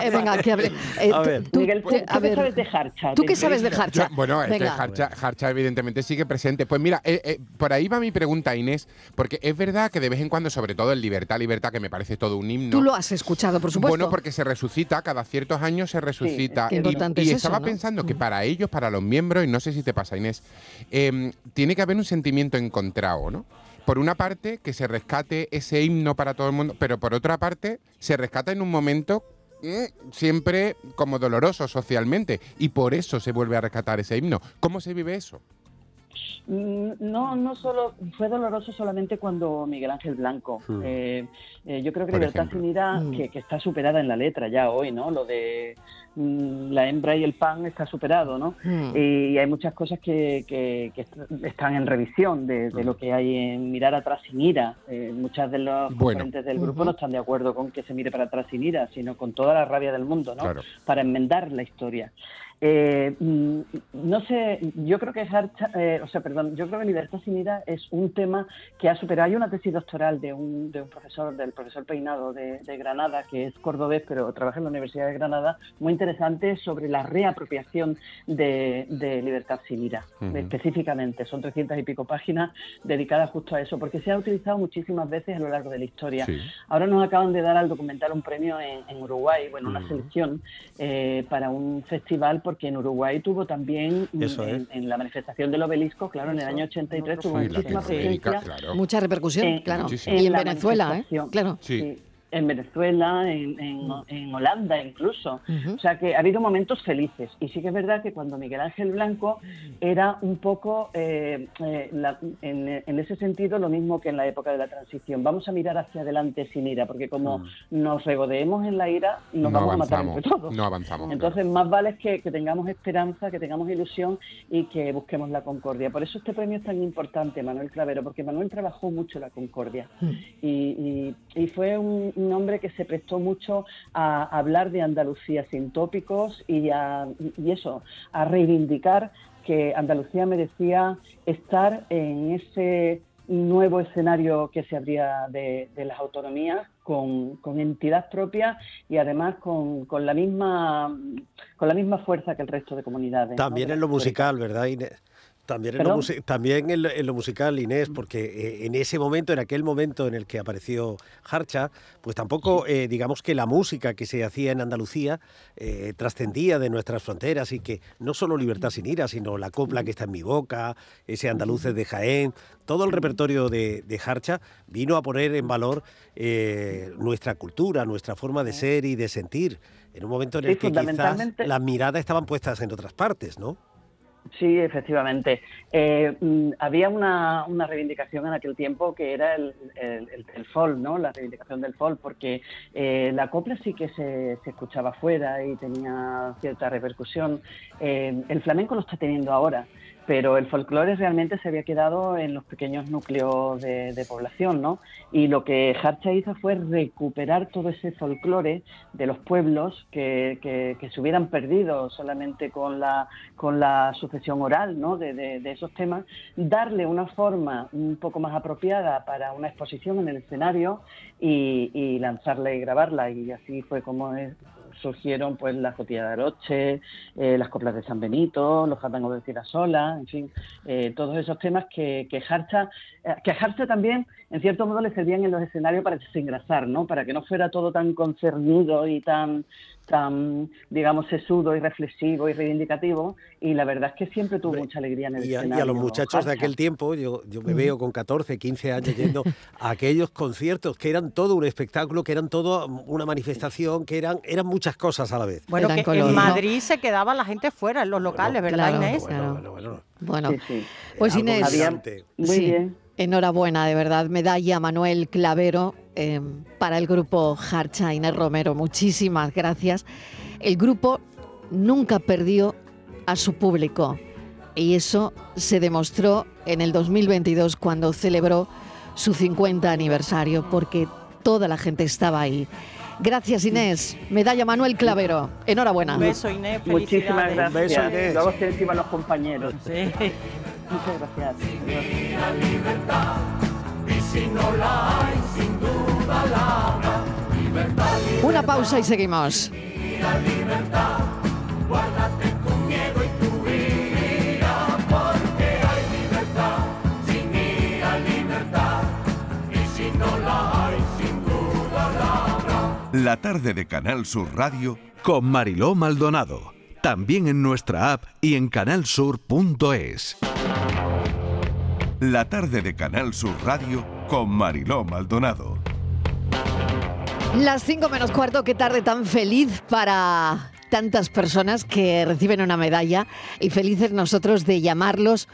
Eh, venga, que hable. Eh, A ver. tú- Miguel, ¿tú- te- a qué ver, sabes de Harcha? ¿Tú qué sabes de? Harcha? Yo- bueno, es que. Harcha, Harcha evidentemente sigue presente. Pues mira, eh, eh, por ahí va mi pregunta, Inés, porque es verdad que de vez en cuando, sobre todo en Libertad, Libertad, que me parece todo un himno. Tú lo has escuchado, por supuesto. Bueno, porque se resucita, cada ciertos años se resucita. Qué Y- importante y es estaba eso, ¿no? pensando que para ellos, para los miembros, y no sé si te pasa, Inés, eh, tiene que haber un sentimiento encontrado, ¿no? Por una parte, que se rescate ese himno para todo el mundo, pero por otra parte, se rescata en un momento mm, siempre como doloroso socialmente, y por eso se vuelve a rescatar ese himno. ¿Cómo se vive eso? Mm, No, no solo fue doloroso solamente cuando Miguel Ángel Blanco. Hmm. Eh, eh, yo creo que Por Libertad ejemplo. sin ira, Mm. que, que está superada en la letra ya hoy, ¿no? Lo de mm, la hembra y el pan está superado, ¿no? Y hay muchas cosas que, que- que est- están en revisión de, de lo que hay en mirar atrás sin ira. Eh, muchas de los Bueno. componentes del grupo no están de acuerdo con que se mire para atrás sin ira, sino con toda la rabia del mundo, ¿no? Claro. Para enmendar la historia. Eh, mm, no sé, yo creo que Harcha- eh, o sea, perdón, yo creo que Libertad sin ira es un tema que ha superado. Hay una tesis doctoral de un, de un profesor, del profesor Peinado de, de Granada, que es cordobés, pero trabaja en la Universidad de Granada, muy interesante sobre la reapropiación de, de Libertad sin ira, específicamente. Son 300 y pico páginas dedicadas justo a eso, porque se ha utilizado muchísimas veces a lo largo de la historia. Sí. Ahora nos acaban de dar al documental un premio en, en Uruguay, bueno, una selección eh, para un festival, porque en Uruguay tuvo también, mm, Eso en, es. en la manifestación de los obeliscos, claro, en el año 83 tuvo Sí, muchísima presencia. claro. Mucha repercusión, en- claro. Muchísimo. Y en la Venezuela, ¿eh? Claro. Sí. En Venezuela, en, en- en Holanda incluso. O sea que ha habido momentos felices. Y sí que es verdad que cuando Miguel Ángel Blanco era un poco, eh, eh, la- en, en ese sentido, lo mismo que en la época de la transición. Vamos a mirar hacia adelante sin ira, porque como nos regodeemos en la ira, nos Mm. no vamos a matar entre todos. No avanzamos. Entonces, más vale que, que tengamos esperanza, que tengamos ilusión y que busquemos la concordia. Por eso este premio es tan importante, Manuel Clavero, porque Manuel trabajó mucho la concordia y, y- y fue un, un hombre que se prestó mucho a hablar de Andalucía sin tópicos y, a, y eso, a reivindicar que Andalucía merecía estar en ese nuevo escenario que se abría de, de las autonomías con, con entidad propia y además con, con la misma con la misma fuerza que el resto de comunidades. También en lo musical, ¿verdad, Inés? También en, lo, también en lo, en lo musical, Inés, porque eh, en ese momento, en aquel momento en el que apareció Harcha, pues tampoco, eh, digamos que la música que se hacía en Andalucía eh, trascendía de nuestras fronteras y que no solo Libertad sin ira, sino la copla que está en mi boca, ese Andaluces de Jaén, todo el repertorio de, de Harcha vino a poner en valor nuestra cultura, nuestra forma de ser y de sentir, en un momento en Sí, el que quizás las miradas estaban puestas en otras partes, ¿no? Sí, efectivamente. Eh, mm, había una, una reivindicación en aquel tiempo que era el, el, folk, ¿no? La reivindicación del folk, porque eh, la copla sí que se, se escuchaba fuera y tenía cierta repercusión. Eh, el flamenco lo está teniendo ahora, pero el folclore realmente se había quedado en los pequeños núcleos de, población, ¿no? Y lo que Harcha hizo fue recuperar todo ese folclore de los pueblos que, que- que se hubieran perdido solamente con la, con la sucesión oral, ¿no? De, de- de esos temas, darle una forma un poco más apropiada para una exposición en el escenario y, y lanzarla y grabarla. Y así fue como es- surgieron pues las cotillas de Aroche, eh, las coplas de San Benito, los jatangos de Tirasola, en fin, eh, todos esos temas que, que Harcha, eh, que Harcha también en cierto modo le servían en los escenarios para desengrasar, ¿no? Para que no fuera todo tan concernido y tan tan, digamos, sesudo y reflexivo y reivindicativo. Y la verdad es que siempre tuvo mucha alegría en el Y a, y escenario. a los muchachos de aquel tiempo, yo, yo me veo con 14, 15 años yendo a aquellos conciertos que eran todo un espectáculo, que eran todo una manifestación, que eran, eran muchas cosas a la vez. Bueno, que en Madrid se quedaba la gente fuera, en los locales, ¿verdad, claro, Inés? claro. Bueno, Sí, sí. pues Inés. Muy sí, bien. enhorabuena, de verdad, medalla Manuel Clavero eh, para el grupo Harcha Inés Romero, muchísimas gracias. El grupo nunca perdió a su público y eso se demostró en el 2022 cuando celebró su 50 aniversario porque toda la gente estaba ahí. Gracias Inés, medalla Manuel Clavero, enhorabuena. Un beso, Inés. Muchísimas gracias. Luego se encima los compañeros. Sí. Muchas gracias. Y Y duda la habrá. La tarde de Canal Sur Radio Con Mariló Maldonado. También en nuestra app y en canalsur.es. La tarde de Canal Sur Radio con Mariló Maldonado. Las 5 menos cuarto, qué tarde tan feliz para tantas personas que reciben una medalla y felices nosotros de llamarlos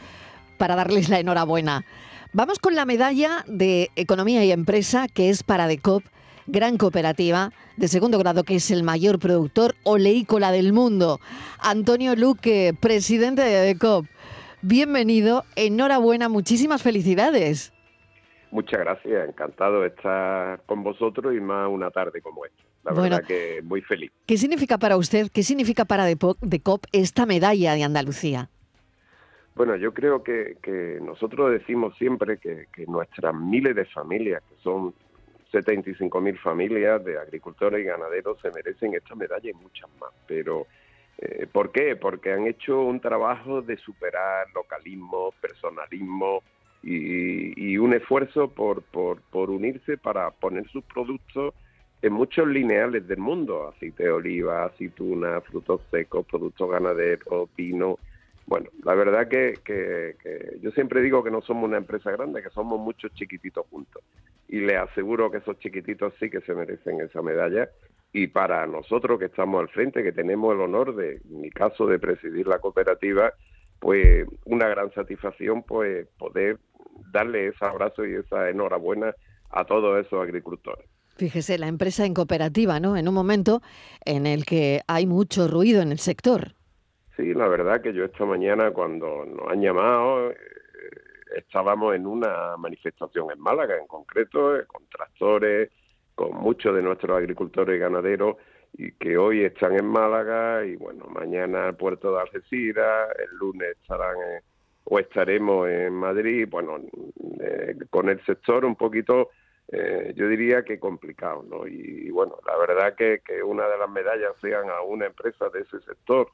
para darles la enhorabuena. Vamos con la medalla de Economía y Empresa que es para DECOP, gran cooperativa de segundo grado que es el mayor productor oleícola del mundo. Antonio Luque, presidente de DECOP. Bienvenido, enhorabuena, muchísimas felicidades. Muchas gracias, encantado de estar con vosotros y más una tarde como esta. La Bueno. verdad que muy feliz. ¿Qué significa para usted, qué significa para Depo- DECOP esta medalla de Andalucía? Bueno, yo creo que, que nosotros decimos siempre que, que nuestras miles de familias, que son 75.000 familias de agricultores y ganaderos, se merecen esta medalla y muchas más. Pero, eh, ¿por qué? Porque han hecho un trabajo de superar localismo, personalismo y, y un esfuerzo por, por, unirse para poner sus productos en muchos lineales del mundo, aceite de oliva, aceituna, frutos secos, productos ganaderos, vino. Bueno, la verdad que, que- que yo siempre digo que no somos una empresa grande, que somos muchos chiquititos juntos. Y les aseguro que esos chiquititos sí que se merecen esa medalla. Y para nosotros que estamos al frente, que tenemos el honor de, en mi caso, de presidir la cooperativa, pues una gran satisfacción pues poder darle ese abrazo y esa enhorabuena a todos esos agricultores. Fíjese, la empresa en cooperativa, ¿no? En un momento en el que hay mucho ruido en el sector. Sí, la verdad que yo esta mañana cuando nos han llamado eh, estábamos en una manifestación en Málaga en concreto, eh, con tractores, con muchos de nuestros agricultores y ganaderos y que hoy están en Málaga y bueno, mañana puerto de Algeciras, el lunes estarán en- o estaremos en Madrid, bueno, eh, con el sector un poquito, eh, yo diría que complicado, ¿no? Y, bueno, la verdad que, que una de las medallas sean a una empresa de ese sector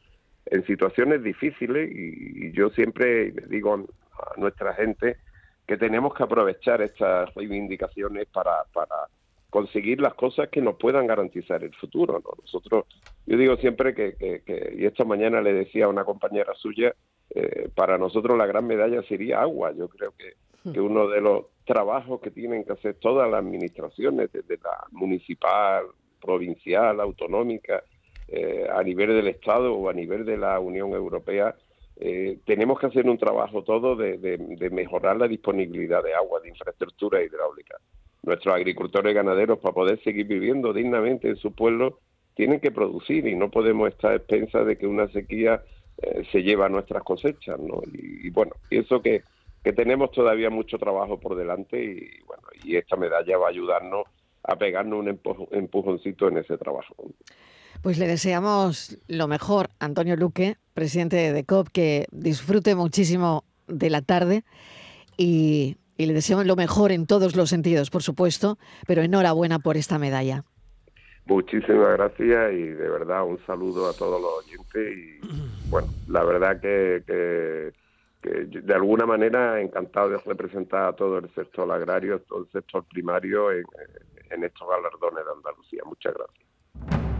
en situaciones difíciles y, yo siempre le digo a nuestra gente que tenemos que aprovechar estas reivindicaciones para, para conseguir las cosas que nos puedan garantizar el futuro. ¿no? Nosotros, yo digo siempre que, que- que- y esta mañana le decía a una compañera suya, eh, para nosotros la gran medalla sería agua. Yo creo que, que uno de los trabajos que tienen que hacer todas las administraciones, desde la municipal, provincial, autonómica, eh, a nivel del Estado o a nivel de la Unión Europea, eh, tenemos que hacer un trabajo todo de, de- de mejorar la disponibilidad de agua, de infraestructura hidráulica. Nuestros agricultores y ganaderos, para poder seguir viviendo dignamente en su pueblo, tienen que producir y no podemos estar a expensas de que una sequía eh, se lleva nuestras cosechas. ¿no? Y, y bueno, pienso que, que tenemos todavía mucho trabajo por delante y bueno, y esta medalla va a ayudarnos a pegarnos un empu- empujoncito en ese trabajo. Pues le deseamos lo mejor, Antonio Luque, presidente de DECOP, que disfrute muchísimo de la tarde y, y le deseamos lo mejor en todos los sentidos, por supuesto, pero enhorabuena por esta medalla. Muchísimas gracias y de verdad un saludo a todos los oyentes y *clears throat* bueno, la verdad que, que, que yo, de alguna manera encantado de representar a todo el sector agrario, todo el sector primario en, en estos galardones de Andalucía. Muchas gracias.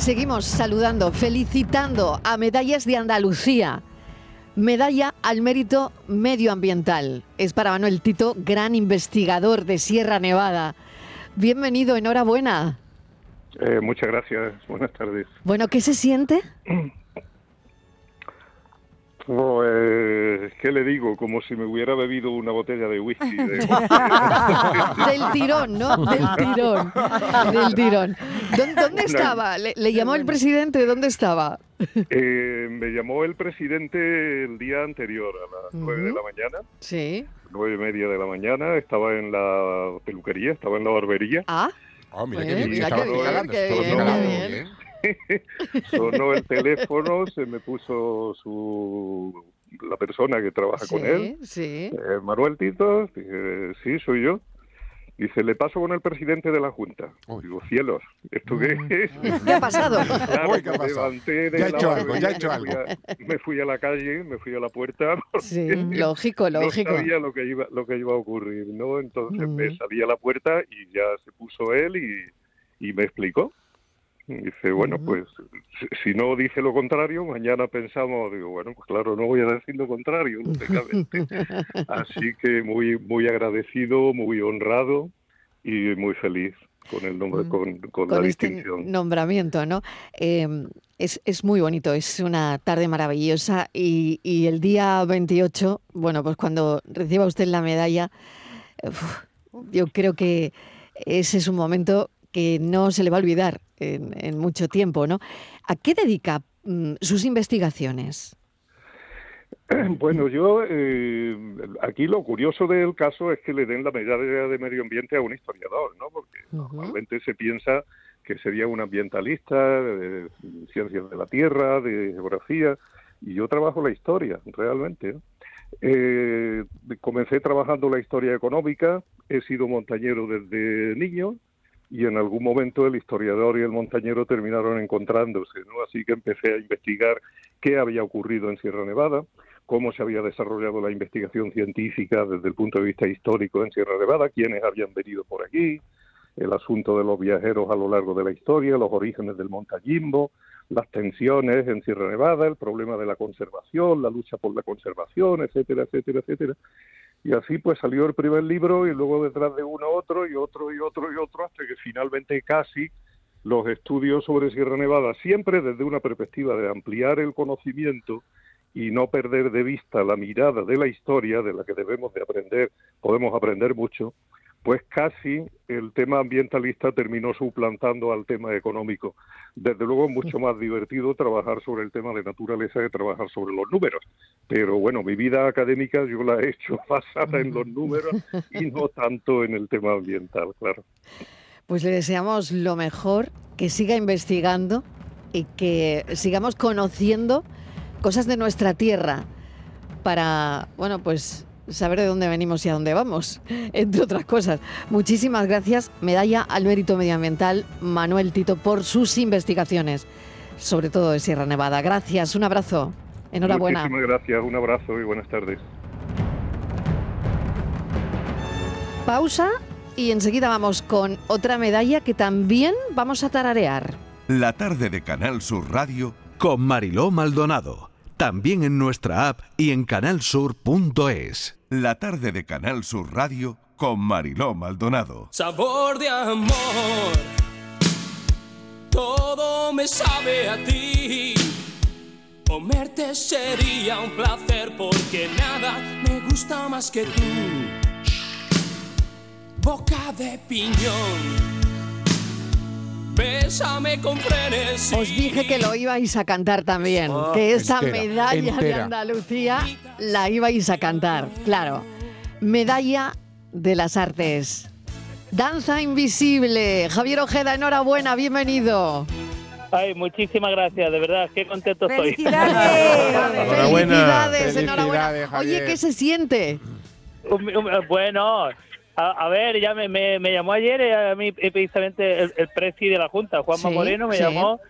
Seguimos saludando, felicitando a Medallas de Andalucía. Medalla al mérito medioambiental. Es para Manuel Tito, gran investigador de Sierra Nevada. Bienvenido, enhorabuena. Eh, muchas gracias, buenas tardes. Bueno, ¿qué se siente? *clears throat* Pues, ¿qué le digo? Como si me hubiera bebido una botella de whisky. de- *laughs* Del tirón, ¿no? Del tirón. Del tirón. ¿Dó- ¿Dónde estaba? ¿Le, le llamó el presidente? ¿Dónde estaba? Eh, me llamó el presidente el día anterior, a las nueve de la mañana, Sí. nueve y media de la mañana. Estaba en la peluquería, estaba en la barbería. Ah. Oh, mira qué bien, mira qué bien, qué bien, qué bien. Sonó el teléfono, se me puso su la persona que trabaja con él. Sí. Eh, Manuel Tito, dije, sí, soy yo. Dice, le paso con el presidente de la Junta. Digo, cielos, ¿esto qué es? Mm. *laughs* ¿Qué ha pasado? Claro, Uy, ¿qué ha me pasado? levanté de Ya la hecho algo, ya ha hecho me algo. fui a- me fui a la calle, me fui a la puerta. *laughs* Sí, lógico, lógico. No sabía lo que iba, lo que iba a ocurrir, ¿no? Entonces me Mm. salí a la puerta y ya se puso él y, y me explicó. Y dice, bueno, pues si- no dice lo contrario, mañana pensamos, digo, bueno, pues claro, no voy a decir lo contrario, *laughs* lógicamente. Así que muy, muy agradecido, muy honrado y muy feliz con el nombre, con, con, la este distinción. nombramiento, ¿no? Eh, es, es muy bonito, es una tarde maravillosa y, y el día 28, bueno, pues cuando reciba usted la medalla, uf, yo creo que ese es un momento que no se le va a olvidar en, en mucho tiempo, ¿no? ¿A qué dedica mm, sus investigaciones? *clears throat* Bueno, yo eh, aquí lo curioso del caso es que le den la medalla de medio ambiente a un historiador, ¿no? Porque normalmente se piensa que sería un ambientalista de ciencias de la tierra, de geografía, y yo trabajo la historia, realmente. Eh, comencé trabajando la historia económica, he sido montañero desde niño y en algún momento el historiador y el montañero terminaron encontrándose, ¿no? Así que empecé a investigar qué había ocurrido en Sierra Nevada, cómo se había desarrollado la investigación científica desde el punto de vista histórico en Sierra Nevada, quiénes habían venido por aquí, el asunto de los viajeros a lo largo de la historia, los orígenes del montañismo, las tensiones en Sierra Nevada, el problema de la conservación, la lucha por la conservación, etcétera, etcétera, etcétera. Y así pues salió el primer libro y luego detrás de uno otro y otro y otro y otro hasta que finalmente casi los estudios sobre Sierra Nevada, siempre desde una perspectiva de ampliar el conocimiento y no perder de vista la mirada de la historia de la que debemos de aprender, podemos aprender mucho, pues casi el tema ambientalista terminó suplantando al tema económico. Desde luego es mucho más divertido trabajar sobre el tema de naturaleza que trabajar sobre los números. Pero bueno, mi vida académica yo la he hecho *laughs* basada en los números y no *laughs* tanto en el tema ambiental, claro. Pues le deseamos lo mejor, que siga investigando y que sigamos conociendo cosas de nuestra tierra para, bueno, pues saber de dónde venimos y a dónde vamos, *laughs* entre otras cosas. Muchísimas gracias, Medalla al Mérito Medioambiental, Manuel Tito, por sus investigaciones, sobre todo de Sierra Nevada. Gracias, un abrazo, enhorabuena. Muchísimas gracias, un abrazo y buenas tardes. Pausa y enseguida vamos con otra medalla que también vamos a tararear. La tarde de Canal Sur Radio Con Mariló Maldonado. También en nuestra app y en canalsur.es. La tarde de Canal Sur Radio con Mariló Maldonado. Sabor de amor, todo me sabe a ti. Comerte sería un placer porque nada me gusta más que tú. Boca de piñón, bésame con frenesí. Os dije que lo ibais a cantar también, Ah, que esa entera, medalla de. Andalucía la ibais a cantar, claro. Medalla de las artes. Danza invisible. Javier Ojeda, enhorabuena, bienvenido. Ay, muchísimas gracias, de verdad, qué contento estoy. Felicidades, *laughs* enhorabuena. Oye, ¿qué se siente? Bueno, a, a ver, ya me, me, me llamó ayer eh, a mí eh, precisamente el, el presi de la Junta, Juanma Sí, Moreno, me sí. llamó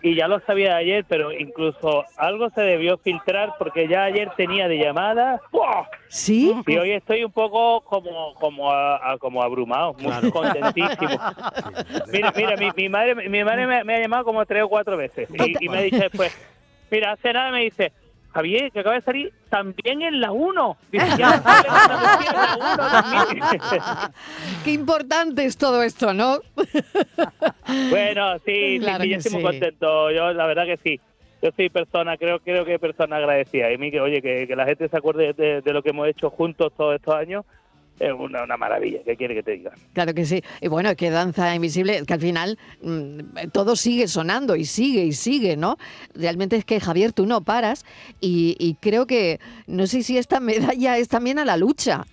y ya lo sabía ayer, pero incluso algo se debió filtrar porque ya ayer tenía de llamadas. ¡buah! ¿Sí? Y hoy estoy un poco como como a- a- como abrumado, muy contentísimo. *laughs* Mira, mira, mi, mi madre, mi madre me, me ha llamado como tres o cuatro veces y, y me ha dicho después, mira, hace nada me dice, Javier, que acaba de salir también en la 1. Dice, ya sale Andalucía en la 1 también. Qué importante es todo esto, ¿no? Bueno, sí, Claro sí, yo estoy muy contento. Yo, la verdad que sí. Yo soy persona, creo, creo que persona agradecida. Y mí, que, oye, que, que la gente se acuerde de, de lo que hemos hecho juntos todos estos años, es una, una maravilla. ¿Qué quiere que te diga? Claro que sí. Y bueno, es que Danza Invisible, que al final mm, todo sigue sonando y sigue y sigue, ¿no? Realmente es que, Javier, tú no paras y, y creo que, no sé si esta *laughs* medalla es también a la lucha,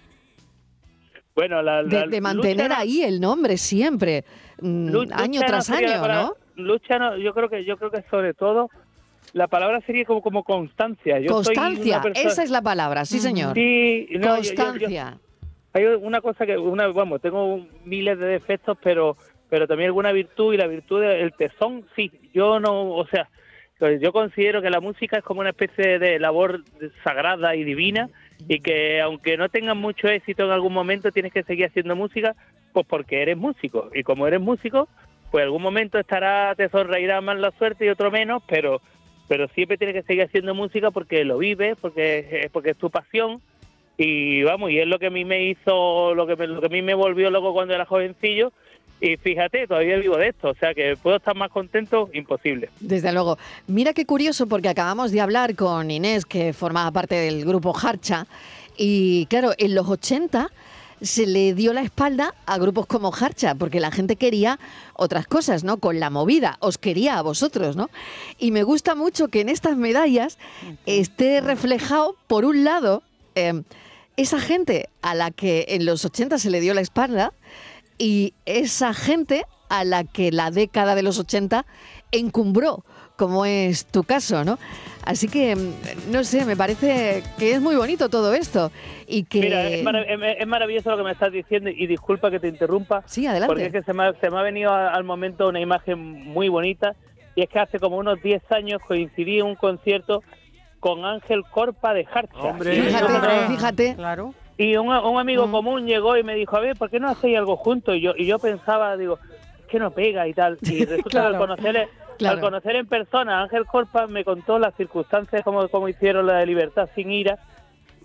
Bueno, la, de, la de mantener lucha- ahí el nombre siempre, mm, año no tras año, palabra- ¿no? Lucha, no, yo creo que yo creo que sobre todo la palabra sería como como constancia. Yo soy Constancia, una persona- esa es la palabra, sí, señor. Sí, no, yo- yo- yo- Constancia. Hay una cosa que, una, vamos, tengo miles de defectos, pero pero también alguna virtud y la virtud del tesón, sí. Yo no, o sea, yo considero que la música es como una especie de labor sagrada y divina y que aunque no tengas mucho éxito en algún momento tienes que seguir haciendo música, pues porque eres músico y como eres músico, pues algún momento estará te sonreirá más la suerte y otro menos, pero pero siempre tienes que seguir haciendo música porque lo vives, porque es, porque es tu pasión y vamos, y es lo que a mí me hizo, lo que, me- lo que a mí me volvió loco cuando era jovencillo y fíjate, todavía vivo de esto, o sea que puedo estar más contento, imposible. Desde luego. Mira qué curioso, porque acabamos de hablar con Inés, que formaba parte del grupo Harcha, y claro, en los 80 se le dio la espalda a grupos como Harcha, porque la gente quería otras cosas, ¿no? Con la movida, os quería a vosotros, ¿no? Y me gusta mucho que en estas medallas esté reflejado, por un lado, eh, esa gente a la que en los 80 se le dio la espalda y esa gente a la que la década de los 80 encumbró, como es tu caso, ¿no? Así que, mm, no sé, me parece que es muy bonito todo esto y que... Mira, es, marav- es- maravilloso lo que me estás diciendo y disculpa que te interrumpa. Sí, adelante. Porque es que se me ha, se me ha venido al momento una imagen muy bonita y es que hace como unos 10 años coincidí en un concierto con Ángel Corpa de Harcha. Y Fíjate, fíjate. Claro. Y un, un amigo común llegó y me dijo, a ver, ¿por qué no hacéis algo juntos? Y yo, y yo pensaba, digo, es que no pega y tal. Y *laughs* resulta que al Claro, conocer, claro. al conocer en persona a Ángel Corpa me contó las circunstancias como, como hicieron la de Libertad sin ira.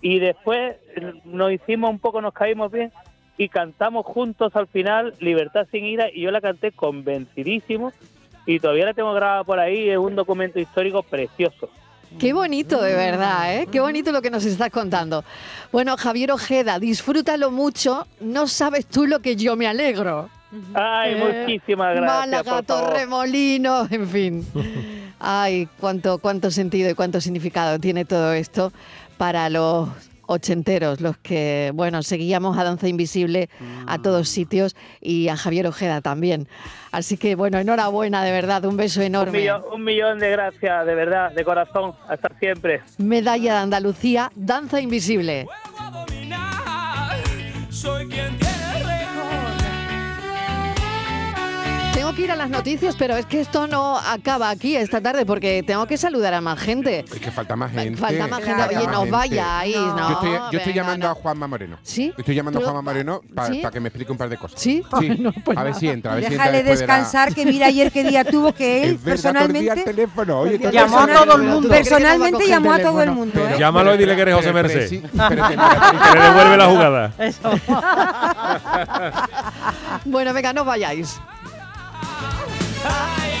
Y después eh, nos hicimos un poco, nos caímos bien y cantamos juntos al final Libertad sin ira y yo la canté convencidísimo y todavía la tengo grabada por ahí, es un documento histórico precioso. Qué bonito, de verdad, ¿eh? Qué bonito lo que nos estás contando. Bueno, Javier Ojeda, disfrútalo mucho. No sabes tú lo que yo me alegro. Ay, Eh, muchísimas gracias. Málaga. Torremolinos, en fin. *laughs* Ay, cuánto, cuánto sentido y cuánto significado tiene todo esto para los ochenteros, los que, bueno, seguíamos a Danza Invisible a todos sitios y a Javier Ojeda también. Así que, bueno, enhorabuena, de verdad, un beso Un enorme. millón, un millón de gracias, de verdad, de corazón. Hasta siempre. Medalla de Andalucía, Danza Invisible. Tengo que ir a las noticias, pero es que esto no acaba aquí esta tarde porque tengo que saludar a más gente. Es que falta más gente. Falta más gente. Falta Oye, no gente. vayáis, no. Yo estoy, yo estoy venga, llamando no. a Juanma Moreno. ¿Sí? Estoy llamando a Juanma Moreno para ¿Sí? que me explique un par de cosas. ¿Sí? Sí. pues a ver si entra, a ver si entra Déjale después de la- descansar, que mira ayer qué día tuvo que *laughs* él todo el personalmente teléfono. Oye, todo llamó a todo el mundo. Personalmente llamó a todo el mundo. ¿eh? Llámalo y dile que eres José Merced. *laughs* que- le devuelve la jugada. *laughs* Bueno, venga, no vayáis. Ay,